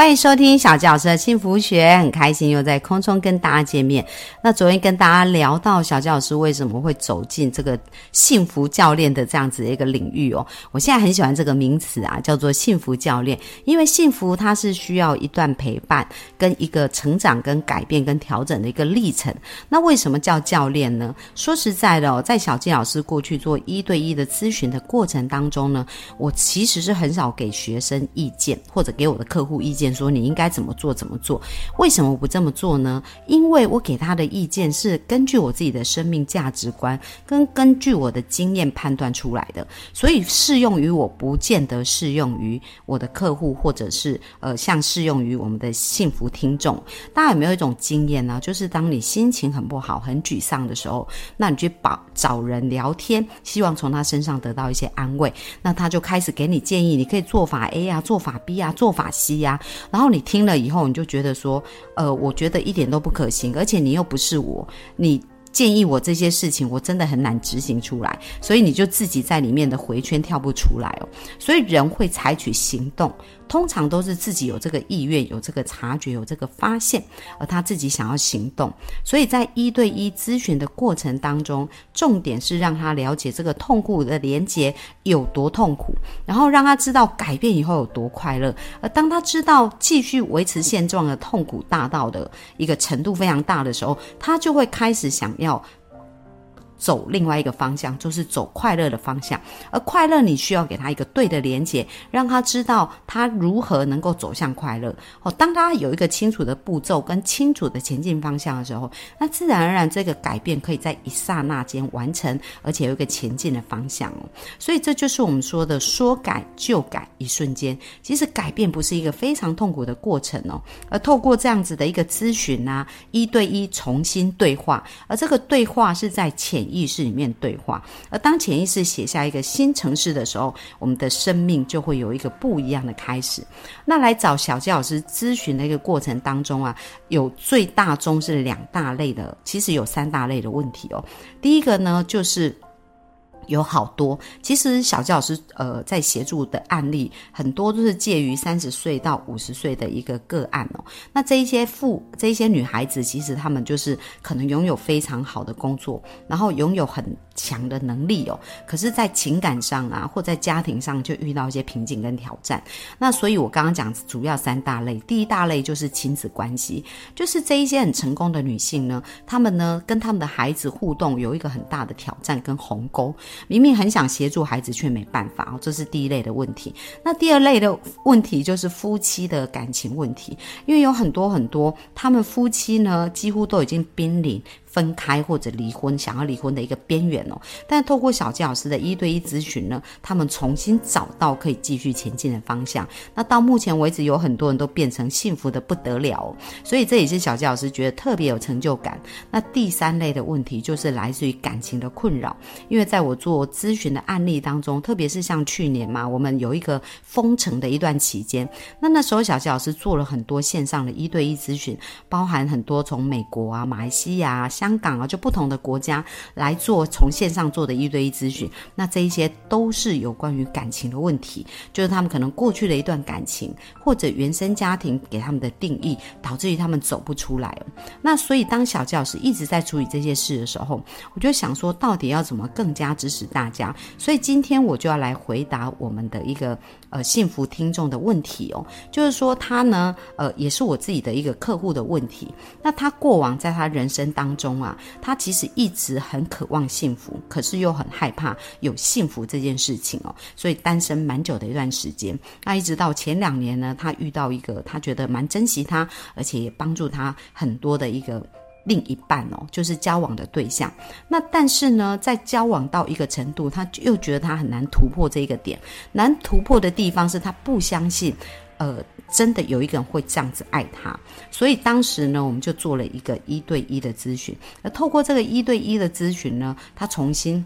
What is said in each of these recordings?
欢迎收听小教师的幸福学，很开心又在空中跟大家见面。那昨天跟大家聊到小教师为什么会走进这个幸福教练的这样子的一个领域哦，我现在很喜欢这个名词啊，叫做幸福教练，因为幸福它是需要一段陪伴、跟一个成长、跟改变、跟调整的一个历程。那为什么叫教练呢？说实在的哦，在小纪老师过去做一对一的咨询的过程当中呢，我其实是很少给学生意见或者给我的客户意见。说你应该怎么做怎么做？为什么不这么做呢？因为我给他的意见是根据我自己的生命价值观跟根据我的经验判断出来的，所以适用于我不见得适用于我的客户，或者是呃像适用于我们的幸福听众。大家有没有一种经验呢？就是当你心情很不好、很沮丧的时候，那你去找找人聊天，希望从他身上得到一些安慰，那他就开始给你建议，你可以做法 A 啊，做法 B 啊，做法 C 呀。然后你听了以后，你就觉得说，呃，我觉得一点都不可行，而且你又不是我，你建议我这些事情，我真的很难执行出来，所以你就自己在里面的回圈跳不出来哦。所以人会采取行动。通常都是自己有这个意愿、有这个察觉、有这个发现，而他自己想要行动。所以在一对一咨询的过程当中，重点是让他了解这个痛苦的连接有多痛苦，然后让他知道改变以后有多快乐。而当他知道继续维持现状的痛苦大到的一个程度非常大的时候，他就会开始想要。走另外一个方向，就是走快乐的方向。而快乐，你需要给他一个对的连接，让他知道他如何能够走向快乐。哦，当他有一个清楚的步骤跟清楚的前进方向的时候，那自然而然这个改变可以在一刹那间完成，而且有一个前进的方向哦。所以这就是我们说的说改就改，一瞬间。其实改变不是一个非常痛苦的过程哦，而透过这样子的一个咨询啊，一对一重新对话，而这个对话是在潜。意识里面对话，而当潜意识写下一个新城市的时候，我们的生命就会有一个不一样的开始。那来找小吉老师咨询的一个过程当中啊，有最大宗是两大类的，其实有三大类的问题哦。第一个呢，就是。有好多，其实小教老师呃在协助的案例很多都是介于三十岁到五十岁的一个个案哦。那这一些妇这一些女孩子，其实她们就是可能拥有非常好的工作，然后拥有很强的能力哦。可是，在情感上啊，或在家庭上就遇到一些瓶颈跟挑战。那所以我刚刚讲主要三大类，第一大类就是亲子关系，就是这一些很成功的女性呢，她们呢跟他们的孩子互动有一个很大的挑战跟鸿沟。明明很想协助孩子，却没办法哦，这是第一类的问题。那第二类的问题就是夫妻的感情问题，因为有很多很多，他们夫妻呢几乎都已经濒临。分开或者离婚，想要离婚的一个边缘哦。但透过小纪老师的一对一咨询呢，他们重新找到可以继续前进的方向。那到目前为止，有很多人都变成幸福的不得了。所以这也是小纪老师觉得特别有成就感。那第三类的问题就是来自于感情的困扰，因为在我做咨询的案例当中，特别是像去年嘛，我们有一个封城的一段期间，那那时候小纪老师做了很多线上的一对一咨询，包含很多从美国啊、马来西亚。香港啊，就不同的国家来做从线上做的一对一咨询，那这一些都是有关于感情的问题，就是他们可能过去的一段感情或者原生家庭给他们的定义，导致于他们走不出来。那所以当小教师一直在处理这些事的时候，我就想说，到底要怎么更加支持大家？所以今天我就要来回答我们的一个呃幸福听众的问题哦，就是说他呢，呃，也是我自己的一个客户的问题。那他过往在他人生当中。啊，他其实一直很渴望幸福，可是又很害怕有幸福这件事情哦，所以单身蛮久的一段时间。那一直到前两年呢，他遇到一个他觉得蛮珍惜他，而且也帮助他很多的一个另一半哦，就是交往的对象。那但是呢，在交往到一个程度，他又觉得他很难突破这个点。难突破的地方是他不相信。呃，真的有一个人会这样子爱他，所以当时呢，我们就做了一个一对一的咨询。那透过这个一对一的咨询呢，他重新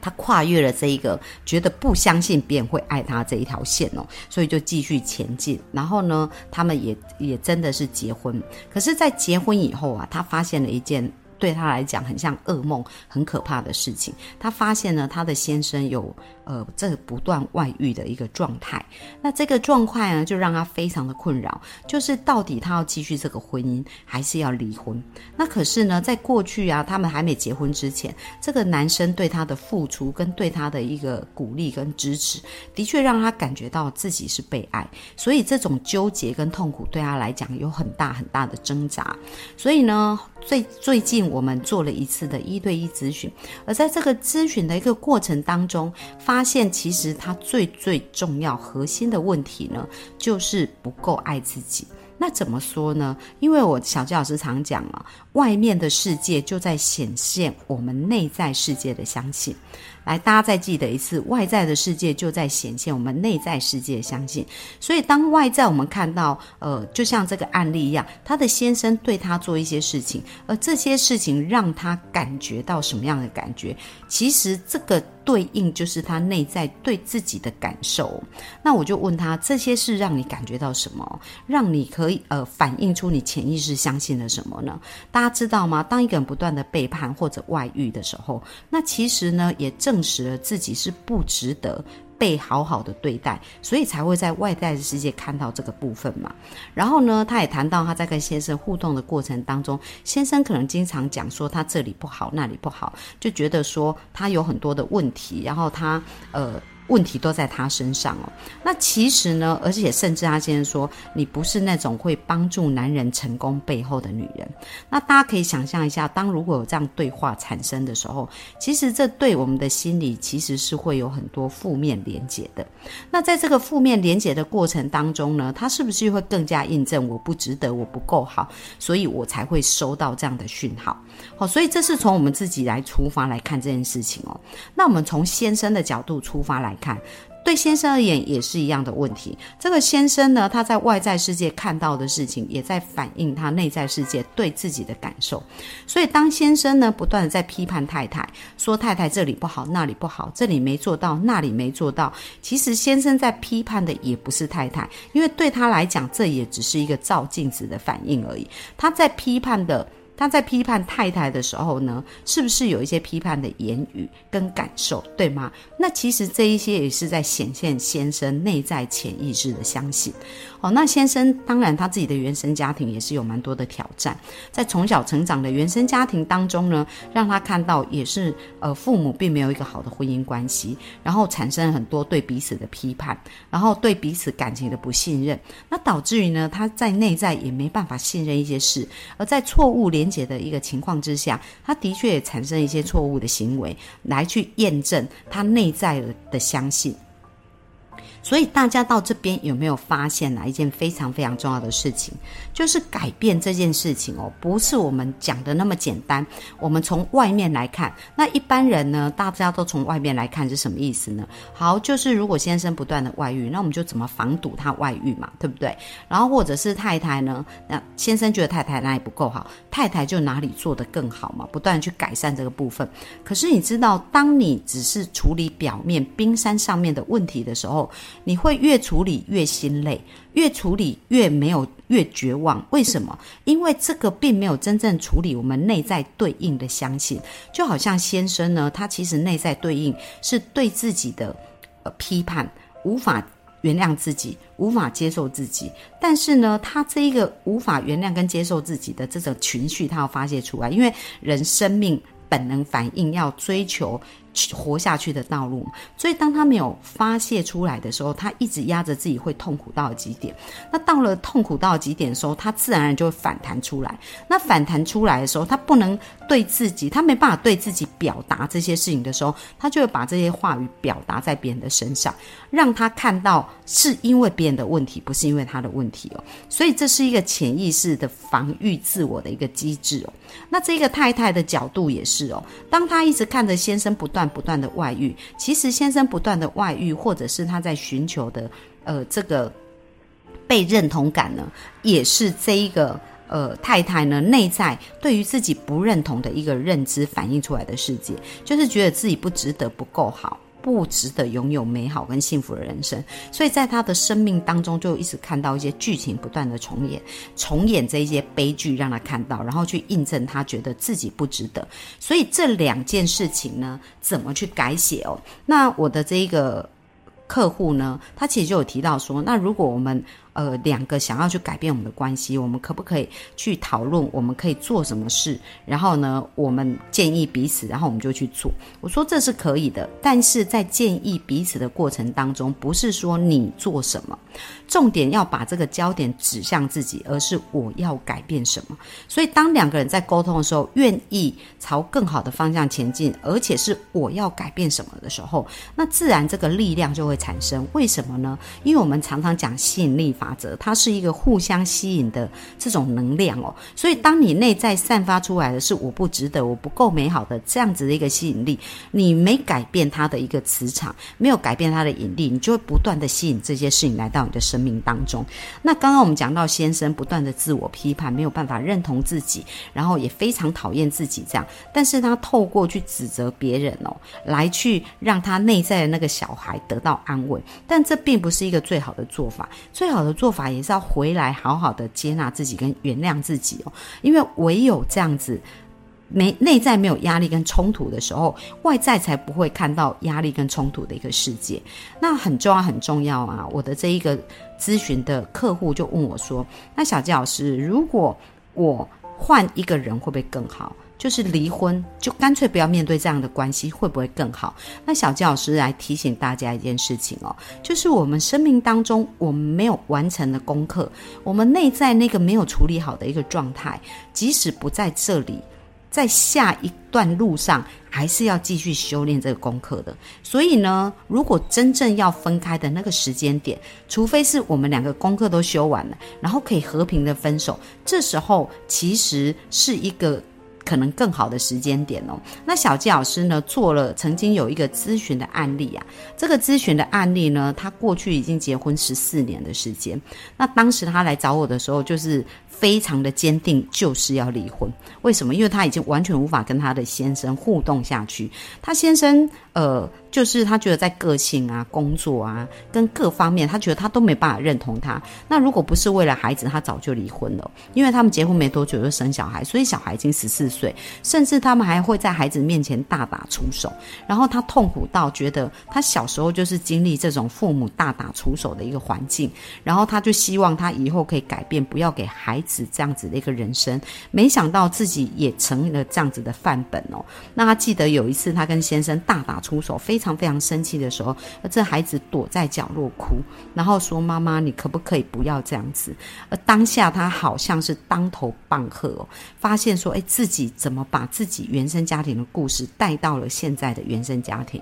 他跨越了这一个觉得不相信别人会爱他这一条线哦，所以就继续前进。然后呢，他们也也真的是结婚。可是，在结婚以后啊，他发现了一件。对他来讲很像噩梦，很可怕的事情。他发现呢，他的先生有呃这不断外遇的一个状态。那这个状态呢，就让他非常的困扰，就是到底他要继续这个婚姻，还是要离婚？那可是呢，在过去啊，他们还没结婚之前，这个男生对他的付出跟对他的一个鼓励跟支持，的确让他感觉到自己是被爱。所以这种纠结跟痛苦对他来讲有很大很大的挣扎。所以呢，最最近。我们做了一次的一对一咨询，而在这个咨询的一个过程当中，发现其实他最最重要、核心的问题呢，就是不够爱自己。那怎么说呢？因为我小纪老师常讲啊，外面的世界就在显现我们内在世界的相信。来，大家再记得一次，外在的世界就在显现我们内在世界相信。所以，当外在我们看到，呃，就像这个案例一样，他的先生对他做一些事情，而这些事情让他感觉到什么样的感觉？其实这个对应就是他内在对自己的感受。那我就问他，这些是让你感觉到什么？让你可以呃反映出你潜意识相信了什么呢？大家知道吗？当一个人不断的背叛或者外遇的时候，那其实呢也正。证实了自己是不值得被好好的对待，所以才会在外在的世界看到这个部分嘛。然后呢，他也谈到他在跟先生互动的过程当中，先生可能经常讲说他这里不好，那里不好，就觉得说他有很多的问题，然后他呃。问题都在他身上哦。那其实呢，而且甚至他先生说，你不是那种会帮助男人成功背后的女人。那大家可以想象一下，当如果有这样对话产生的时候，其实这对我们的心理其实是会有很多负面连结的。那在这个负面连结的过程当中呢，他是不是会更加印证我不值得，我不够好，所以我才会收到这样的讯号？好，所以这是从我们自己来出发来看这件事情哦。那我们从先生的角度出发来看，对先生而言也是一样的问题。这个先生呢，他在外在世界看到的事情，也在反映他内在世界对自己的感受。所以，当先生呢不断的在批判太太，说太太这里不好，那里不好，这里没做到，那里没做到，其实先生在批判的也不是太太，因为对他来讲，这也只是一个照镜子的反应而已。他在批判的。他在批判太太的时候呢，是不是有一些批判的言语跟感受，对吗？那其实这一些也是在显现先生内在潜意识的相信。哦，那先生当然他自己的原生家庭也是有蛮多的挑战，在从小成长的原生家庭当中呢，让他看到也是呃父母并没有一个好的婚姻关系，然后产生很多对彼此的批判，然后对彼此感情的不信任，那导致于呢他在内在也没办法信任一些事，而在错误连结的一个情况之下，他的确也产生一些错误的行为来去验证他内在的相信。所以大家到这边有没有发现哪一件非常非常重要的事情？就是改变这件事情哦，不是我们讲的那么简单。我们从外面来看，那一般人呢，大家都从外面来看是什么意思呢？好，就是如果先生不断的外遇，那我们就怎么防堵他外遇嘛，对不对？然后或者是太太呢，那先生觉得太太哪里不够好，太太就哪里做得更好嘛，不断去改善这个部分。可是你知道，当你只是处理表面冰山上面的问题的时候，你会越处理越心累，越处理越没有越绝望。为什么？因为这个并没有真正处理我们内在对应的相信。就好像先生呢，他其实内在对应是对自己的呃批判，无法原谅自己，无法接受自己。但是呢，他这一个无法原谅跟接受自己的这种情绪，他要发泄出来，因为人生命本能反应要追求。活下去的道路，所以当他没有发泄出来的时候，他一直压着自己会痛苦到极点。那到了痛苦到极点的时候，他自然而然就会反弹出来。那反弹出来的时候，他不能对自己，他没办法对自己表达这些事情的时候，他就会把这些话语表达在别人的身上，让他看到是因为别人的问题，不是因为他的问题哦。所以这是一个潜意识的防御自我的一个机制哦。那这个太太的角度也是哦，当他一直看着先生不断。不断的外遇，其实先生不断的外遇，或者是他在寻求的，呃，这个被认同感呢，也是这一个呃太太呢内在对于自己不认同的一个认知反映出来的世界，就是觉得自己不值得、不够好。不值得拥有美好跟幸福的人生，所以在他的生命当中，就一直看到一些剧情不断的重演，重演这些悲剧，让他看到，然后去印证他觉得自己不值得。所以这两件事情呢，怎么去改写哦？那我的这一个客户呢，他其实就有提到说，那如果我们呃，两个想要去改变我们的关系，我们可不可以去讨论？我们可以做什么事？然后呢，我们建议彼此，然后我们就去做。我说这是可以的，但是在建议彼此的过程当中，不是说你做什么，重点要把这个焦点指向自己，而是我要改变什么。所以，当两个人在沟通的时候，愿意朝更好的方向前进，而且是我要改变什么的时候，那自然这个力量就会产生。为什么呢？因为我们常常讲吸引力。法则，它是一个互相吸引的这种能量哦，所以当你内在散发出来的是我不值得、我不够美好的这样子的一个吸引力，你没改变它的一个磁场，没有改变它的引力，你就会不断的吸引这些事情来到你的生命当中。那刚刚我们讲到先生不断的自我批判，没有办法认同自己，然后也非常讨厌自己这样，但是他透过去指责别人哦，来去让他内在的那个小孩得到安慰，但这并不是一个最好的做法，最好的。做法也是要回来好好的接纳自己跟原谅自己哦，因为唯有这样子，没内在没有压力跟冲突的时候，外在才不会看到压力跟冲突的一个世界。那很重要很重要啊！我的这一个咨询的客户就问我说：“那小季老师，如果我换一个人会不会更好？”就是离婚，就干脆不要面对这样的关系，会不会更好？那小纪老师来提醒大家一件事情哦，就是我们生命当中我们没有完成的功课，我们内在那个没有处理好的一个状态，即使不在这里，在下一段路上还是要继续修炼这个功课的。所以呢，如果真正要分开的那个时间点，除非是我们两个功课都修完了，然后可以和平的分手，这时候其实是一个。可能更好的时间点哦。那小纪老师呢，做了曾经有一个咨询的案例啊。这个咨询的案例呢，他过去已经结婚十四年的时间。那当时他来找我的时候，就是非常的坚定，就是要离婚。为什么？因为他已经完全无法跟他的先生互动下去。他先生呃。就是他觉得在个性啊、工作啊、跟各方面，他觉得他都没办法认同他。那如果不是为了孩子，他早就离婚了。因为他们结婚没多久就生小孩，所以小孩已经十四岁，甚至他们还会在孩子面前大打出手。然后他痛苦到觉得他小时候就是经历这种父母大打出手的一个环境，然后他就希望他以后可以改变，不要给孩子这样子的一个人生。没想到自己也成了这样子的范本哦。那他记得有一次他跟先生大打出手，非。常非常生气的时候，这孩子躲在角落哭，然后说：“妈妈，你可不可以不要这样子？”而当下他好像是当头棒喝哦，发现说：“哎，自己怎么把自己原生家庭的故事带到了现在的原生家庭？”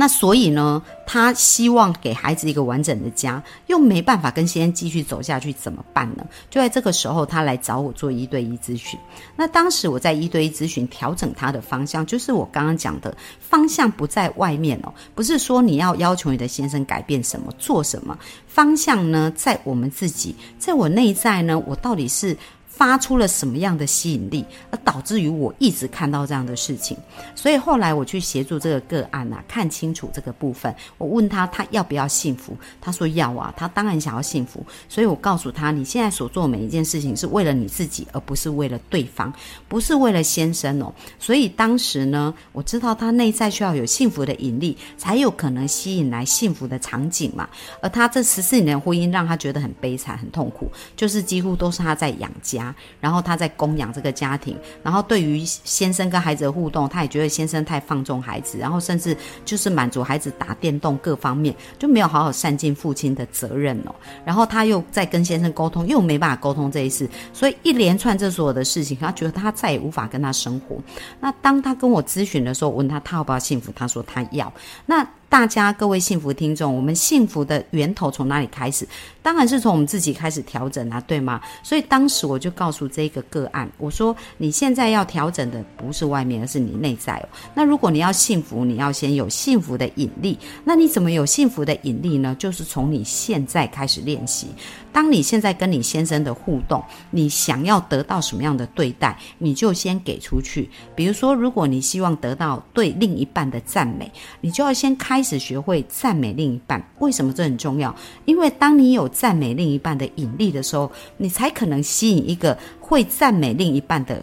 那所以呢，他希望给孩子一个完整的家，又没办法跟先生继续走下去，怎么办呢？就在这个时候，他来找我做一对一咨询。那当时我在一对一咨询调整他的方向，就是我刚刚讲的方向不在外面哦，不是说你要要求你的先生改变什么、做什么，方向呢在我们自己，在我内在呢，我到底是。发出了什么样的吸引力，而导致于我一直看到这样的事情。所以后来我去协助这个个案啊，看清楚这个部分。我问他，他要不要幸福？他说要啊，他当然想要幸福。所以我告诉他，你现在所做每一件事情是为了你自己，而不是为了对方，不是为了先生哦。所以当时呢，我知道他内在需要有幸福的引力，才有可能吸引来幸福的场景嘛。而他这十四年的婚姻让他觉得很悲惨、很痛苦，就是几乎都是他在养家。然后他在供养这个家庭，然后对于先生跟孩子的互动，他也觉得先生太放纵孩子，然后甚至就是满足孩子打电动各方面，就没有好好善尽父亲的责任哦。然后他又在跟先生沟通，又没办法沟通这一事，所以一连串这所有的事情，他觉得他再也无法跟他生活。那当他跟我咨询的时候，问他他要不要幸福，他说他要。那大家各位幸福听众，我们幸福的源头从哪里开始？当然是从我们自己开始调整啊，对吗？所以当时我就告诉这个个案，我说你现在要调整的不是外面，而是你内在哦。那如果你要幸福，你要先有幸福的引力。那你怎么有幸福的引力呢？就是从你现在开始练习。当你现在跟你先生的互动，你想要得到什么样的对待，你就先给出去。比如说，如果你希望得到对另一半的赞美，你就要先开开始学会赞美另一半。为什么这很重要？因为当你有赞美另一半的引力的时候，你才可能吸引一个会赞美另一半的。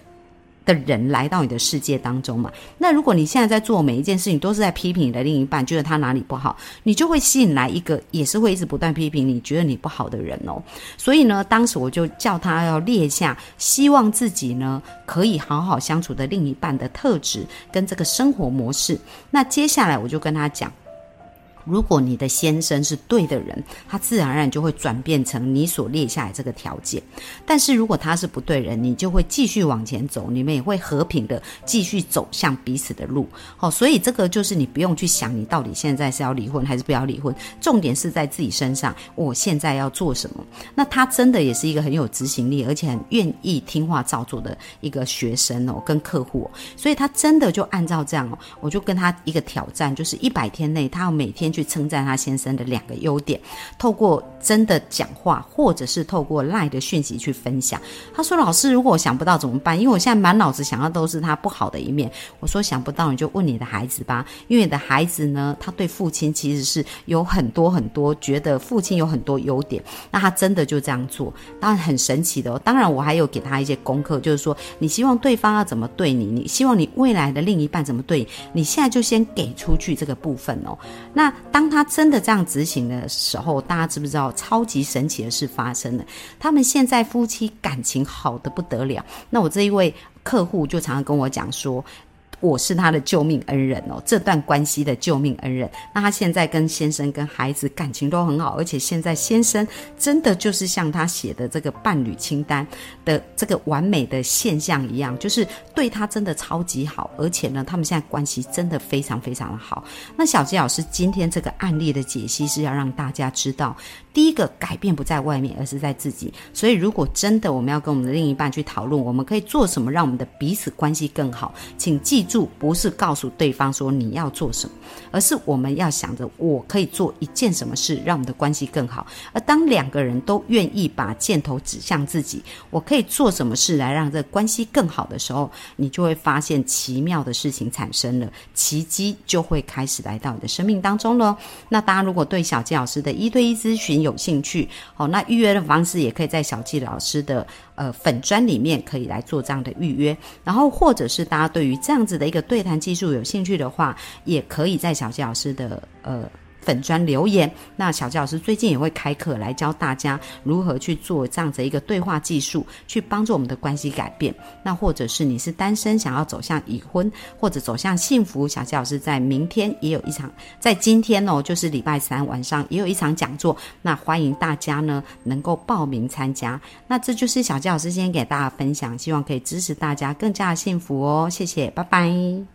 的人来到你的世界当中嘛？那如果你现在在做每一件事情都是在批评你的另一半，觉得他哪里不好，你就会吸引来一个也是会一直不断批评你觉得你不好的人哦。所以呢，当时我就叫他要列下希望自己呢可以好好相处的另一半的特质跟这个生活模式。那接下来我就跟他讲。如果你的先生是对的人，他自然而然就会转变成你所列下来这个条件。但是如果他是不对人，你就会继续往前走，你们也会和平的继续走向彼此的路。好，所以这个就是你不用去想，你到底现在是要离婚还是不要离婚，重点是在自己身上。我现在要做什么？那他真的也是一个很有执行力，而且很愿意听话照做的一个学生哦，跟客户。所以他真的就按照这样哦，我就跟他一个挑战，就是一百天内他要每天。去称赞他先生的两个优点，透过真的讲话，或者是透过赖的讯息去分享。他说：“老师，如果我想不到怎么办？因为我现在满脑子想要都是他不好的一面。”我说：“想不到你就问你的孩子吧，因为你的孩子呢，他对父亲其实是有很多很多觉得父亲有很多优点。那他真的就这样做，当然很神奇的哦。当然，我还有给他一些功课，就是说你希望对方要怎么对你，你希望你未来的另一半怎么对你，现在就先给出去这个部分哦。那。当他真的这样执行的时候，大家知不知道超级神奇的事发生了？他们现在夫妻感情好的不得了。那我这一位客户就常常跟我讲说。我是他的救命恩人哦，这段关系的救命恩人。那他现在跟先生、跟孩子感情都很好，而且现在先生真的就是像他写的这个伴侣清单的这个完美的现象一样，就是对他真的超级好，而且呢，他们现在关系真的非常非常的好。那小吉老师今天这个案例的解析是要让大家知道。第一个改变不在外面，而是在自己。所以，如果真的我们要跟我们的另一半去讨论，我们可以做什么让我们的彼此关系更好？请记住，不是告诉对方说你要做什么，而是我们要想着我可以做一件什么事，让我们的关系更好。而当两个人都愿意把箭头指向自己，我可以做什么事来让这关系更好的时候，你就会发现奇妙的事情产生了，奇迹就会开始来到你的生命当中了。那大家如果对小纪老师的一对一咨询，有兴趣，好，那预约的方式也可以在小纪老师的呃粉砖里面可以来做这样的预约，然后或者是大家对于这样子的一个对谈技术有兴趣的话，也可以在小纪老师的呃。粉砖留言，那小杰老师最近也会开课来教大家如何去做这样子一个对话技术，去帮助我们的关系改变。那或者是你是单身，想要走向已婚或者走向幸福，小杰老师在明天也有一场，在今天哦，就是礼拜三晚上也有一场讲座，那欢迎大家呢能够报名参加。那这就是小杰老师今天给大家分享，希望可以支持大家更加的幸福哦。谢谢，拜拜。